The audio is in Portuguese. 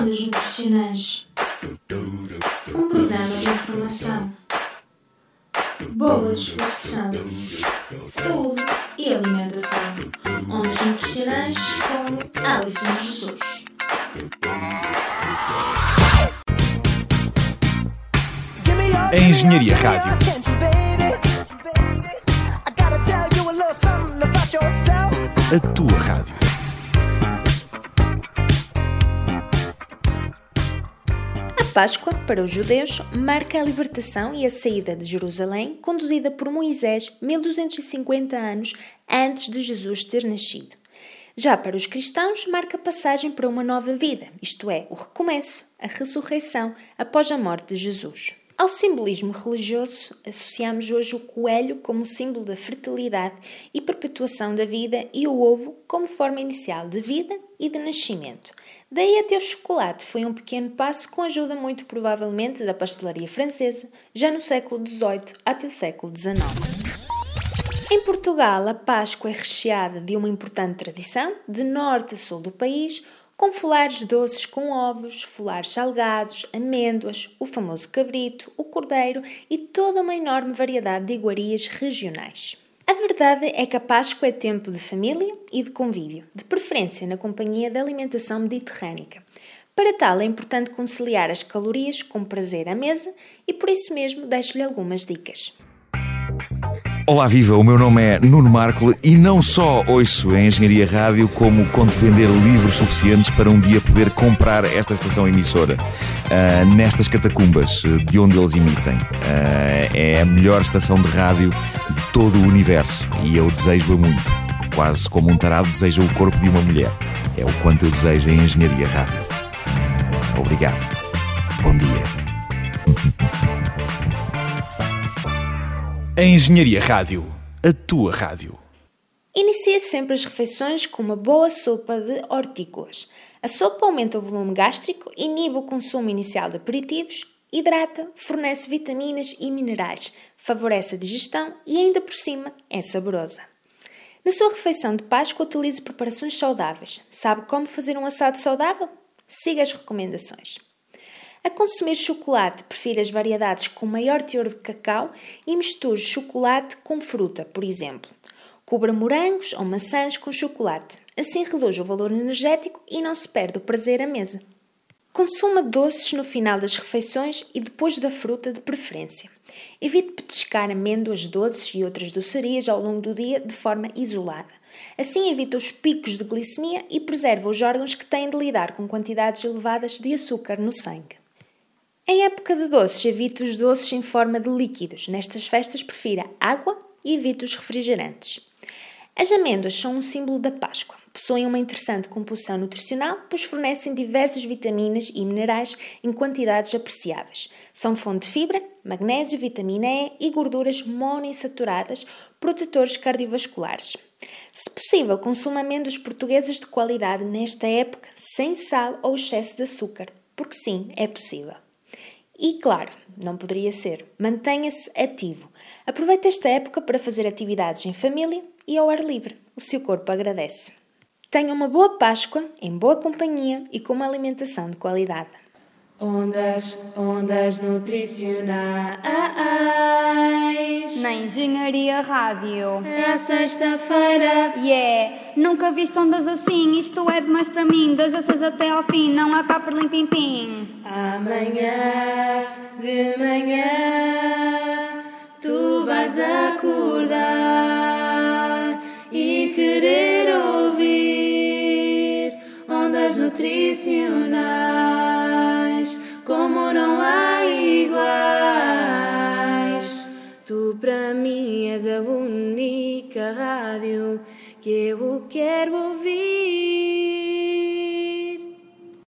Ondas Nutricionais Um programa de informação, boa disposição, saúde e alimentação. Ondas Nutricionais com Alison Jesus. A Engenharia Rádio. A tua rádio. Páscoa, para os judeus, marca a libertação e a saída de Jerusalém, conduzida por Moisés 1250 anos antes de Jesus ter nascido. Já para os cristãos, marca a passagem para uma nova vida, isto é, o recomeço, a ressurreição após a morte de Jesus. Ao simbolismo religioso, associamos hoje o coelho como símbolo da fertilidade e perpetuação da vida e o ovo como forma inicial de vida e de nascimento. Daí até o chocolate foi um pequeno passo com ajuda muito provavelmente da pastelaria francesa, já no século XVIII até o século XIX. Em Portugal, a Páscoa é recheada de uma importante tradição, de norte a sul do país, com folares doces com ovos, folares salgados, amêndoas, o famoso cabrito, o cordeiro e toda uma enorme variedade de iguarias regionais. A verdade é que a Páscoa é tempo de família e de convívio, de preferência na companhia da alimentação mediterrânica. Para tal, é importante conciliar as calorias com prazer à mesa e por isso mesmo deixo-lhe algumas dicas. Olá, viva! O meu nome é Nuno Marco e não só ouço a Engenharia Rádio, como conto vender livros suficientes para um dia poder comprar esta estação emissora uh, nestas catacumbas de onde eles emitem. Uh, é a melhor estação de rádio todo o universo e eu desejo-a muito. Quase como um tarado deseja o corpo de uma mulher. É o quanto eu desejo a Engenharia Rádio. Obrigado. Bom dia. A Engenharia Rádio. A tua rádio. Inicia sempre as refeições com uma boa sopa de hortícolas. A sopa aumenta o volume gástrico, inibe o consumo inicial de aperitivos, hidrata, fornece vitaminas e minerais, favorece a digestão e ainda por cima é saborosa. Na sua refeição de Páscoa utilize preparações saudáveis. Sabe como fazer um assado saudável? Siga as recomendações. A consumir chocolate, prefira as variedades com maior teor de cacau e misture chocolate com fruta, por exemplo. Cubra morangos ou maçãs com chocolate. Assim reduz o valor energético e não se perde o prazer à mesa. Consuma doces no final das refeições e depois da fruta de preferência. Evite petiscar amêndoas doces e outras doçarias ao longo do dia de forma isolada. Assim evita os picos de glicemia e preserva os órgãos que têm de lidar com quantidades elevadas de açúcar no sangue. Em época de doces, evite os doces em forma de líquidos. Nestas festas, prefira água e evite os refrigerantes. As amêndoas são um símbolo da Páscoa. Possuem uma interessante composição nutricional, pois fornecem diversas vitaminas e minerais em quantidades apreciáveis. São fonte de fibra, magnésio, vitamina E e gorduras monoinsaturadas, protetores cardiovasculares. Se possível, consuma amêndoas portuguesas de qualidade nesta época, sem sal ou excesso de açúcar, porque sim, é possível. E claro, não poderia ser, mantenha-se ativo. Aproveite esta época para fazer atividades em família e ao ar livre. O seu corpo agradece. Tenha uma boa Páscoa, em boa companhia e com uma alimentação de qualidade. Ondas, ondas nutricionais. Na Engenharia Rádio. É a sexta-feira. Yeah, nunca viste ondas assim. Isto é demais para mim. Das a seis até ao fim. Não há cá por limpim pim. Amanhã de manhã nutricionais como não há iguais. Tu para mim és a única rádio que eu quero ouvir.